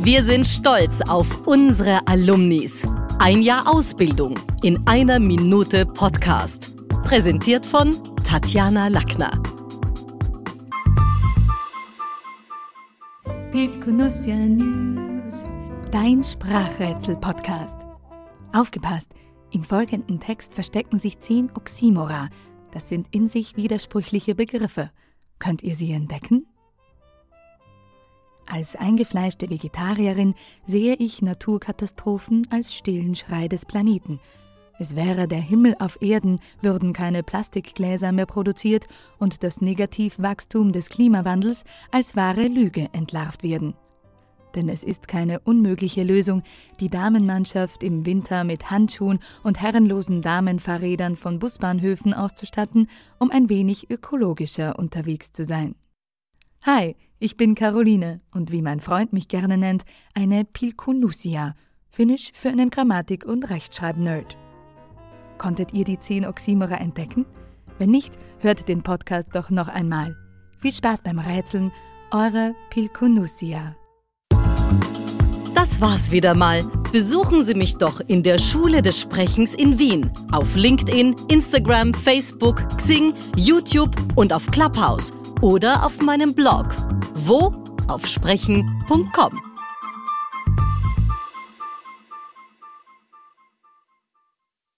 Wir sind stolz auf unsere Alumnis. Ein Jahr Ausbildung in einer Minute Podcast. Präsentiert von Tatjana Lackner. Pilkunusia News. Dein Sprachrätsel-Podcast. Aufgepasst! Im folgenden Text verstecken sich zehn Oxymora. Das sind in sich widersprüchliche Begriffe. Könnt ihr sie entdecken? Als eingefleischte Vegetarierin sehe ich Naturkatastrophen als stillen Schrei des Planeten. Es wäre der Himmel auf Erden, würden keine Plastikgläser mehr produziert und das Negativwachstum des Klimawandels als wahre Lüge entlarvt werden. Denn es ist keine unmögliche Lösung, die Damenmannschaft im Winter mit Handschuhen und herrenlosen Damenfahrrädern von Busbahnhöfen auszustatten, um ein wenig ökologischer unterwegs zu sein. Hi, ich bin Caroline und wie mein Freund mich gerne nennt, eine Pilkunusia, Finnisch für einen Grammatik- und Rechtschreib-Nerd. Konntet ihr die zehn Oxymora entdecken? Wenn nicht, hört den Podcast doch noch einmal. Viel Spaß beim Rätseln, eure Pilkunusia. Das war's wieder mal. Besuchen Sie mich doch in der Schule des Sprechens in Wien. Auf LinkedIn, Instagram, Facebook, Xing, YouTube und auf Clubhouse. Oder auf meinem Blog. Wo? Auf sprechen.com.